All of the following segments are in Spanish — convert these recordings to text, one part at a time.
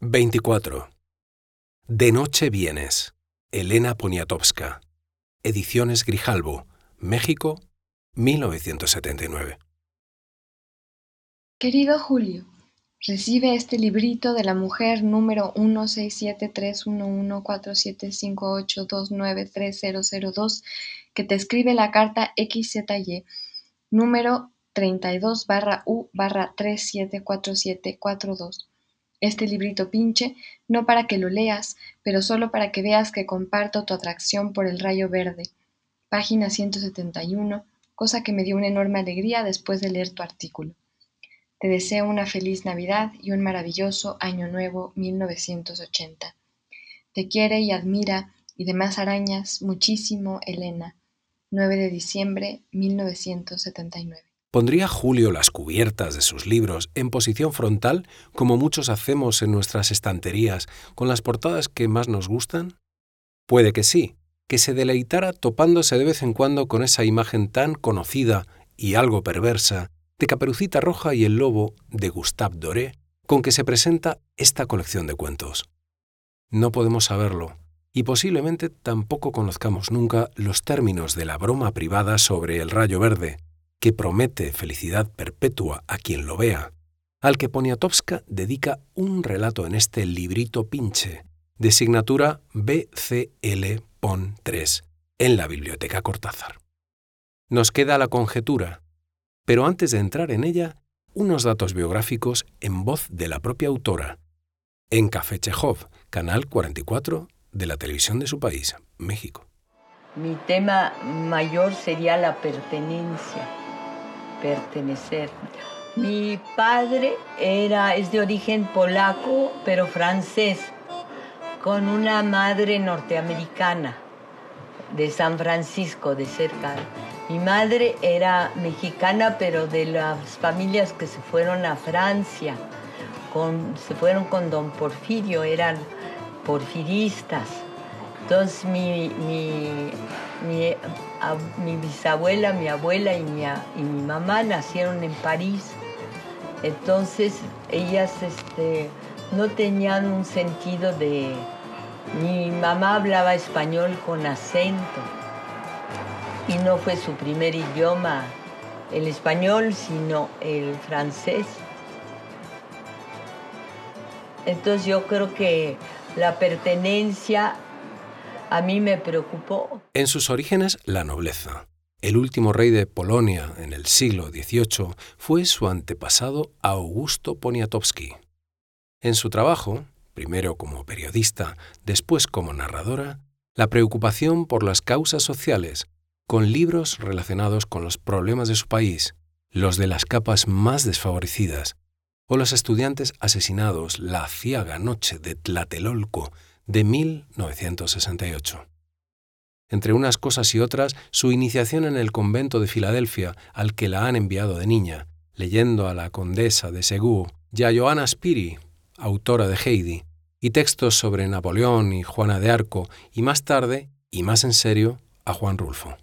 ...24... De noche vienes... Elena Poniatowska... Ediciones Grijalbo... México... 1979 Querido Julio, recibe este librito de la mujer número 16731147582930002 que te escribe la carta XZY número 32 barra U barra 374742. Este librito pinche, no para que lo leas, pero solo para que veas que comparto tu atracción por el rayo verde. Página 171, cosa que me dio una enorme alegría después de leer tu artículo. Te deseo una feliz Navidad y un maravilloso Año Nuevo 1980. Te quiere y admira y demás arañas muchísimo Elena. 9 de diciembre 1979. ¿Pondría Julio las cubiertas de sus libros en posición frontal, como muchos hacemos en nuestras estanterías, con las portadas que más nos gustan? Puede que sí, que se deleitara topándose de vez en cuando con esa imagen tan conocida y algo perversa de Caperucita Roja y el Lobo de Gustave Doré, con que se presenta esta colección de cuentos. No podemos saberlo, y posiblemente tampoco conozcamos nunca los términos de la broma privada sobre el rayo verde, que promete felicidad perpetua a quien lo vea, al que Poniatowska dedica un relato en este librito pinche, de signatura BCL PON 3, en la Biblioteca Cortázar. Nos queda la conjetura, pero antes de entrar en ella, unos datos biográficos en voz de la propia autora, en Café Chejov, Canal 44 de la televisión de su país, México. Mi tema mayor sería la pertenencia, pertenecer. Mi padre era, es de origen polaco, pero francés, con una madre norteamericana de San Francisco, de cerca. Mi madre era mexicana, pero de las familias que se fueron a Francia, se fueron con don Porfirio, eran porfiristas. Entonces mi, mi, mi, bisabuela, mi abuela y mi, y mi, mamá nacieron en París. Entonces ellas este, no tenían un sentido de... Mi mamá hablaba español con acento y no fue su primer idioma el español, sino el francés. Entonces yo creo que la pertenencia a mí me preocupó. En sus orígenes, la nobleza. El último rey de Polonia en el siglo XVIII fue su antepasado Augusto Poniatowski. En su trabajo, primero como periodista, después como narradora, la preocupación por las causas sociales con libros relacionados con los problemas de su país, los de las capas más desfavorecidas, o los estudiantes asesinados la ciaga noche de Tlatelolco de 1968. Entre unas cosas y otras, su iniciación en el convento de Filadelfia, al que la han enviado de niña, leyendo a la condesa de Segú y a Johanna Spiri, autora de Heidi, y textos sobre Napoleón y Juana de Arco, y más tarde, y más en serio, a Juan Rulfo.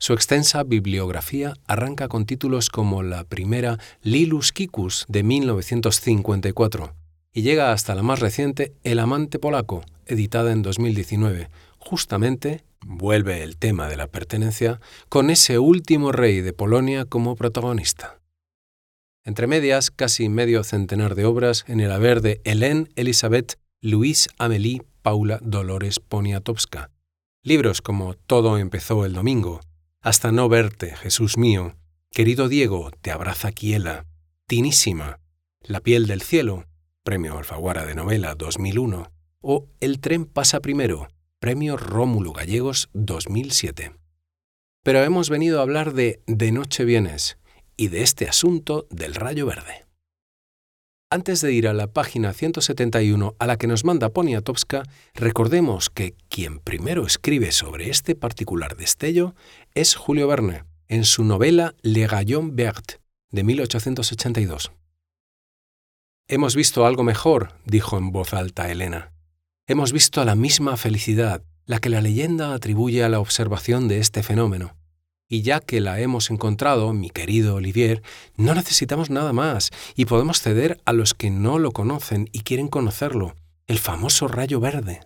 Su extensa bibliografía arranca con títulos como la primera Lilus Kikus de 1954 y llega hasta la más reciente El amante polaco, editada en 2019. Justamente vuelve el tema de la pertenencia con ese último rey de Polonia como protagonista. Entre medias, casi medio centenar de obras en el haber de Hélène Elisabeth Luis Amélie Paula Dolores Poniatowska. Libros como Todo empezó el domingo, hasta no verte, Jesús mío. Querido Diego, te abraza Quiela. Tinísima. La piel del cielo, Premio Alfaguara de Novela 2001. O El tren pasa primero, Premio Rómulo Gallegos 2007. Pero hemos venido a hablar de De noche vienes y de este asunto del rayo verde. Antes de ir a la página 171 a la que nos manda Poniatowska, recordemos que quien primero escribe sobre este particular destello es Julio Verne, en su novela Le Gaillon Vert, de 1882. Hemos visto algo mejor, dijo en voz alta Elena. Hemos visto la misma felicidad, la que la leyenda atribuye a la observación de este fenómeno. Y ya que la hemos encontrado, mi querido Olivier, no necesitamos nada más y podemos ceder a los que no lo conocen y quieren conocerlo, el famoso rayo verde.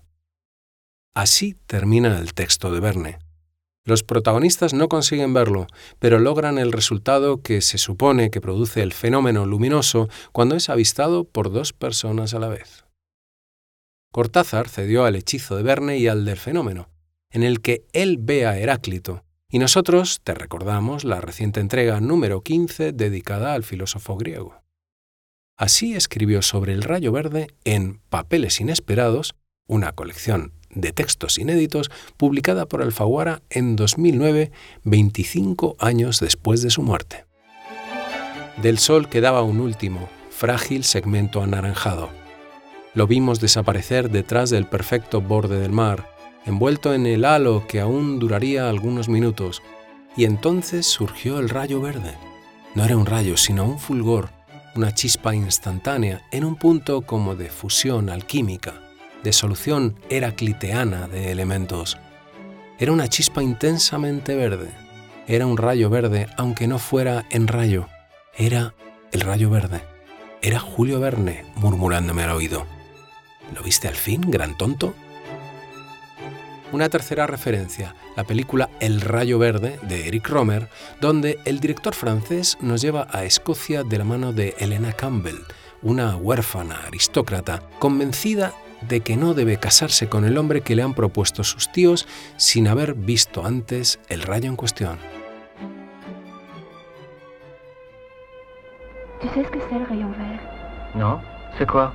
Así termina el texto de Verne. Los protagonistas no consiguen verlo, pero logran el resultado que se supone que produce el fenómeno luminoso cuando es avistado por dos personas a la vez. Cortázar cedió al hechizo de Verne y al del fenómeno, en el que él ve a Heráclito, y nosotros te recordamos la reciente entrega número 15 dedicada al filósofo griego. Así escribió sobre el rayo verde en Papeles Inesperados, una colección de textos inéditos publicada por Alfaguara en 2009, 25 años después de su muerte. Del sol quedaba un último, frágil segmento anaranjado. Lo vimos desaparecer detrás del perfecto borde del mar, envuelto en el halo que aún duraría algunos minutos, y entonces surgió el rayo verde. No era un rayo, sino un fulgor, una chispa instantánea en un punto como de fusión alquímica, de solución heracliteana de elementos. Era una chispa intensamente verde. Era un rayo verde, aunque no fuera en rayo. Era el rayo verde. Era Julio Verne murmurándome al oído. ¿Lo viste al fin, gran tonto? una tercera referencia, la película El Rayo Verde de Eric Romer, donde el director francés nos lleva a Escocia de la mano de Elena Campbell, una huérfana aristócrata convencida de que no debe casarse con el hombre que le han propuesto sus tíos sin haber visto antes el rayo en cuestión. ¿Tu sabes qué es el rayo verde? No, ¿c'est quoi?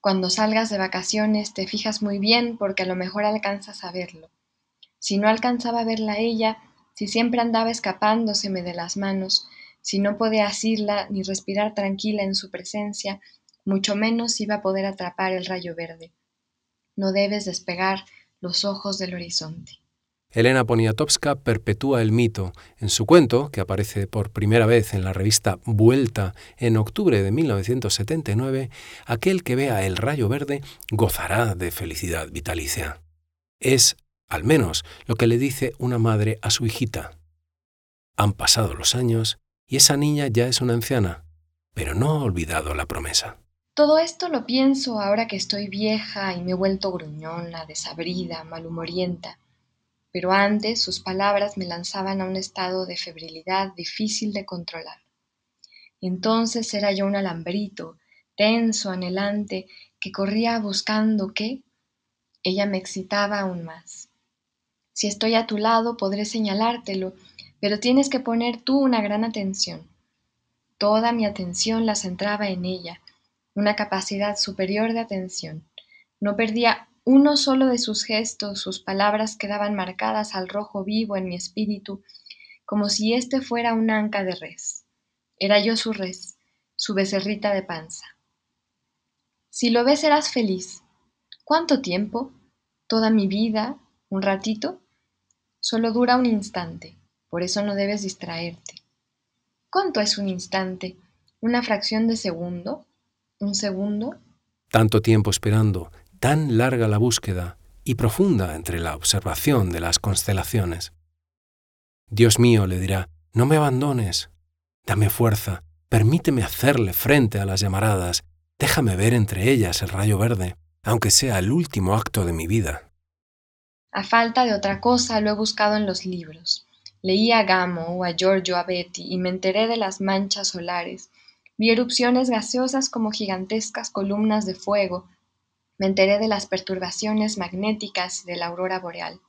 Cuando salgas de vacaciones te fijas muy bien porque a lo mejor alcanzas a verlo. Si no alcanzaba a verla ella, si siempre andaba escapándoseme de las manos, si no podía asirla ni respirar tranquila en su presencia, mucho menos iba a poder atrapar el rayo verde. No debes despegar los ojos del horizonte. Elena Poniatowska perpetúa el mito en su cuento, que aparece por primera vez en la revista Vuelta en octubre de 1979, aquel que vea el rayo verde gozará de felicidad vitalicia. Es, al menos, lo que le dice una madre a su hijita. Han pasado los años y esa niña ya es una anciana, pero no ha olvidado la promesa. Todo esto lo pienso ahora que estoy vieja y me he vuelto gruñona, desabrida, malhumorienta pero antes sus palabras me lanzaban a un estado de febrilidad difícil de controlar. Entonces era yo un alambrito, tenso, anhelante, que corría buscando qué. Ella me excitaba aún más. Si estoy a tu lado podré señalártelo, pero tienes que poner tú una gran atención. Toda mi atención la centraba en ella, una capacidad superior de atención. No perdía uno solo de sus gestos, sus palabras quedaban marcadas al rojo vivo en mi espíritu, como si éste fuera un anca de res. Era yo su res, su becerrita de panza. Si lo ves serás feliz. ¿Cuánto tiempo? ¿Toda mi vida? ¿Un ratito? Solo dura un instante, por eso no debes distraerte. ¿Cuánto es un instante? ¿Una fracción de segundo? ¿Un segundo? Tanto tiempo esperando, tan larga la búsqueda y profunda entre la observación de las constelaciones. Dios mío, le dirá, no me abandones, dame fuerza, permíteme hacerle frente a las llamaradas, déjame ver entre ellas el rayo verde, aunque sea el último acto de mi vida. A falta de otra cosa lo he buscado en los libros. Leí a Gamo o a Giorgio Abetti y me enteré de las manchas solares. Vi erupciones gaseosas como gigantescas columnas de fuego, me enteré de las perturbaciones magnéticas de la aurora boreal.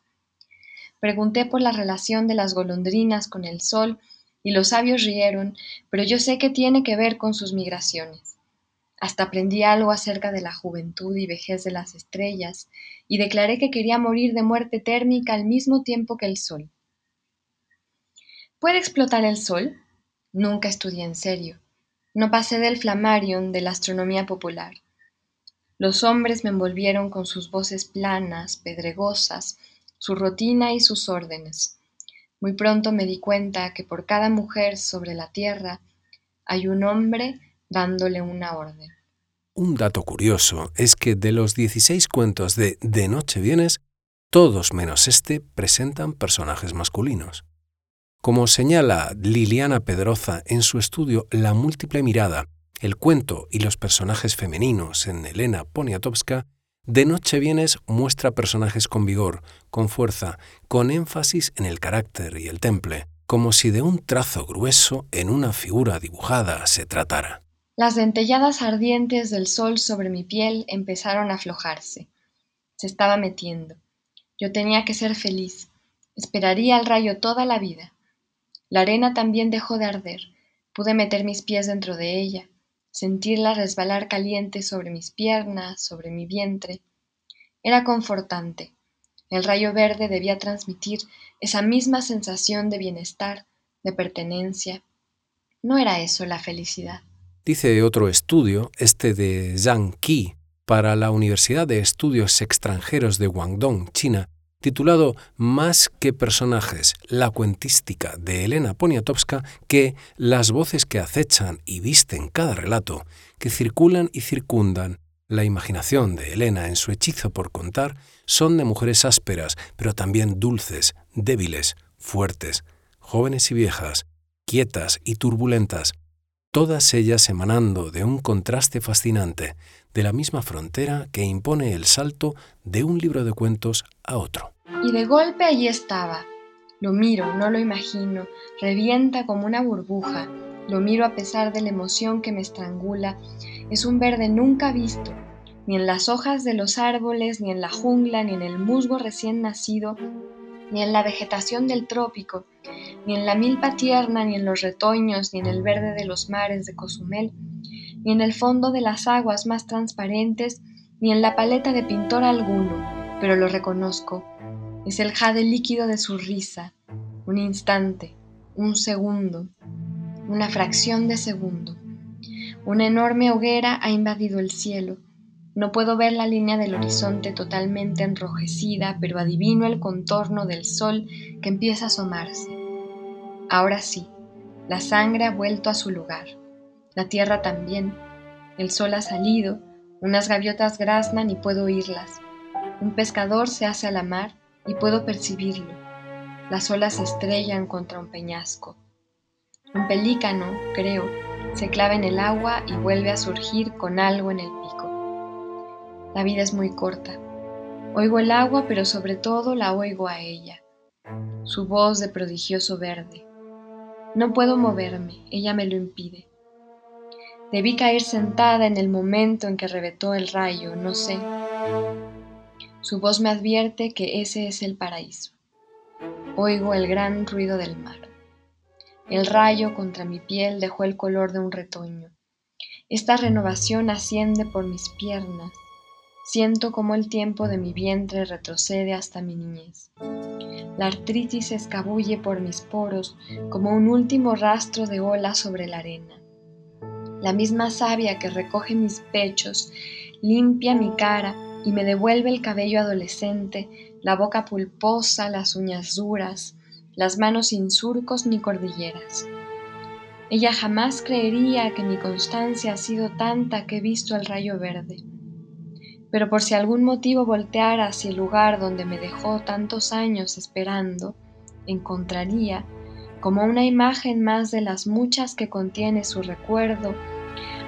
Pregunté por la relación de las golondrinas con el sol y los sabios rieron, pero yo sé que tiene que ver con sus migraciones. Hasta aprendí algo acerca de la juventud y vejez de las estrellas y declaré que quería morir de muerte térmica al mismo tiempo que el sol. ¿Puede explotar el sol? Nunca estudié en serio. No pasé del flamarion de la astronomía popular. Los hombres me envolvieron con sus voces planas, pedregosas, su rutina y sus órdenes. Muy pronto me di cuenta que por cada mujer sobre la tierra hay un hombre dándole una orden. Un dato curioso es que de los 16 cuentos de De Noche Vienes, todos menos este presentan personajes masculinos. Como señala Liliana Pedroza en su estudio La múltiple mirada, el cuento y los personajes femeninos en Elena Poniatowska, De Noche Vienes muestra personajes con vigor, con fuerza, con énfasis en el carácter y el temple, como si de un trazo grueso en una figura dibujada se tratara. Las dentelladas ardientes del sol sobre mi piel empezaron a aflojarse. Se estaba metiendo. Yo tenía que ser feliz. Esperaría el rayo toda la vida. La arena también dejó de arder. Pude meter mis pies dentro de ella, sentirla resbalar caliente sobre mis piernas, sobre mi vientre. Era confortante. El rayo verde debía transmitir esa misma sensación de bienestar, de pertenencia. No era eso la felicidad. Dice otro estudio, este de Zhang Qi, para la Universidad de Estudios Extranjeros de Guangdong, China, titulado Más que personajes, la cuentística de Elena Poniatowska, que las voces que acechan y visten cada relato, que circulan y circundan la imaginación de Elena en su hechizo por contar, son de mujeres ásperas, pero también dulces, débiles, fuertes, jóvenes y viejas, quietas y turbulentas, todas ellas emanando de un contraste fascinante, de la misma frontera que impone el salto de un libro de cuentos a otro. Y de golpe allí estaba. Lo miro, no lo imagino, revienta como una burbuja, lo miro a pesar de la emoción que me estrangula, es un verde nunca visto, ni en las hojas de los árboles, ni en la jungla, ni en el musgo recién nacido, ni en la vegetación del trópico, ni en la milpa tierna, ni en los retoños, ni en el verde de los mares de Cozumel, ni en el fondo de las aguas más transparentes, ni en la paleta de pintor alguno, pero lo reconozco. Es el jade líquido de su risa, un instante, un segundo, una fracción de segundo. Una enorme hoguera ha invadido el cielo, no puedo ver la línea del horizonte totalmente enrojecida, pero adivino el contorno del sol que empieza a asomarse. Ahora sí, la sangre ha vuelto a su lugar, la tierra también. El sol ha salido, unas gaviotas graznan y puedo oírlas. Un pescador se hace a la mar y puedo percibirlo. Las olas estrellan contra un peñasco. Un pelícano, creo, se clava en el agua y vuelve a surgir con algo en el pico. La vida es muy corta. Oigo el agua, pero sobre todo la oigo a ella, su voz de prodigioso verde. No puedo moverme, ella me lo impide. Debí caer sentada en el momento en que reventó el rayo, no sé. Su voz me advierte que ese es el paraíso. Oigo el gran ruido del mar. El rayo contra mi piel dejó el color de un retoño. Esta renovación asciende por mis piernas, Siento como el tiempo de mi vientre retrocede hasta mi niñez. La artritis se escabulle por mis poros como un último rastro de ola sobre la arena. La misma savia que recoge mis pechos limpia mi cara y me devuelve el cabello adolescente, la boca pulposa, las uñas duras, las manos sin surcos ni cordilleras. Ella jamás creería que mi constancia ha sido tanta que he visto el rayo verde pero por si algún motivo volteara hacia el lugar donde me dejó tantos años esperando, encontraría, como una imagen más de las muchas que contiene su recuerdo,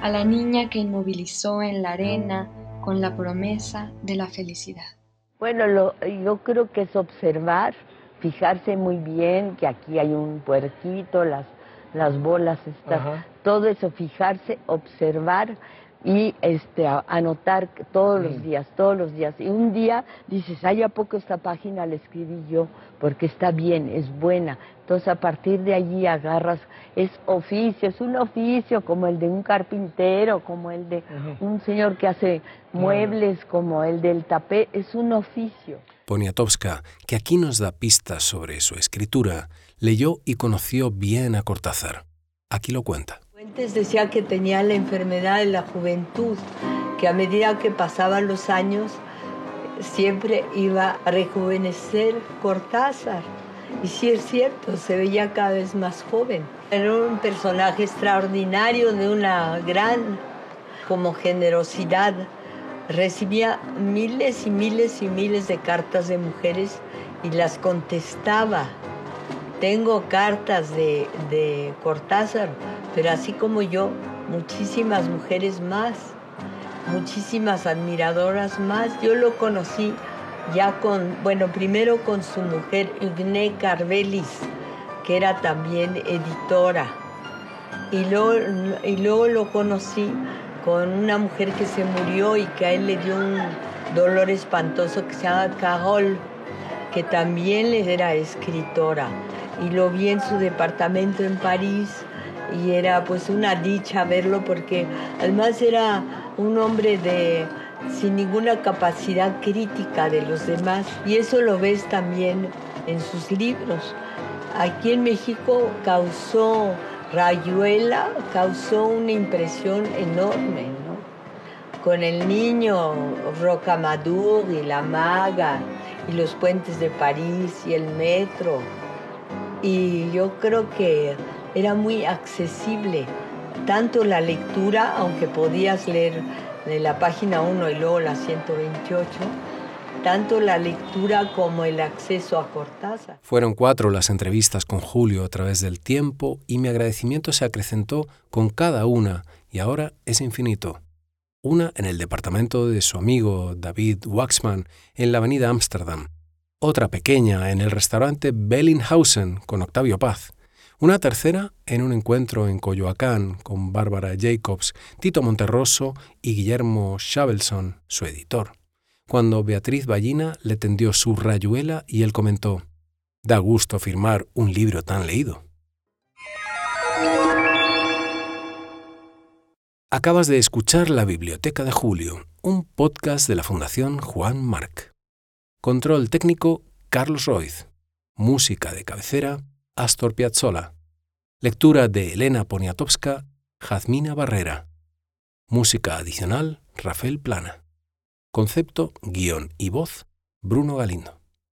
a la niña que inmovilizó en la arena con la promesa de la felicidad. Bueno, yo creo que es observar, fijarse muy bien que aquí hay un puerquito, las, las bolas están, todo eso, fijarse, observar y este, anotar todos los días, todos los días. Y un día dices, ay, ¿a poco esta página la escribí yo? Porque está bien, es buena. Entonces a partir de allí agarras, es oficio, es un oficio como el de un carpintero, como el de un señor que hace muebles, como el del tapé, es un oficio. Poniatowska, que aquí nos da pistas sobre su escritura, leyó y conoció bien a Cortázar. Aquí lo cuenta. Fuentes decía que tenía la enfermedad de la juventud, que a medida que pasaban los años siempre iba a rejuvenecer Cortázar. Y sí es cierto, se veía cada vez más joven. Era un personaje extraordinario, de una gran como generosidad. Recibía miles y miles y miles de cartas de mujeres y las contestaba. Tengo cartas de, de Cortázar, pero así como yo, muchísimas mujeres más, muchísimas admiradoras más. Yo lo conocí ya con, bueno, primero con su mujer Igne Carvelis, que era también editora. Y luego, y luego lo conocí con una mujer que se murió y que a él le dio un dolor espantoso que se llama Carol, que también era escritora. Y lo vi en su departamento en París y era pues una dicha verlo porque además era un hombre de sin ninguna capacidad crítica de los demás y eso lo ves también en sus libros. Aquí en México causó Rayuela, causó una impresión enorme, ¿no? Con el niño Rocamadour y la maga y los puentes de París y el metro. Y yo creo que era muy accesible, tanto la lectura, aunque podías leer de la página 1 y luego la 128, tanto la lectura como el acceso a Cortázar. Fueron cuatro las entrevistas con Julio a través del tiempo y mi agradecimiento se acrecentó con cada una y ahora es infinito. Una en el departamento de su amigo David Waxman en la avenida Ámsterdam, otra pequeña en el restaurante Bellinghausen con Octavio Paz, una tercera en un encuentro en Coyoacán con Bárbara Jacobs, Tito Monterroso y Guillermo Shavelson, su editor, cuando Beatriz Ballina le tendió su rayuela y él comentó, Da gusto firmar un libro tan leído. Acabas de escuchar La Biblioteca de Julio, un podcast de la Fundación Juan Marc. Control técnico Carlos Roiz. Música de cabecera Astor Piazzolla. Lectura de Elena Poniatowska, Jazmina Barrera. Música adicional Rafael Plana. Concepto, guion y voz Bruno Galindo.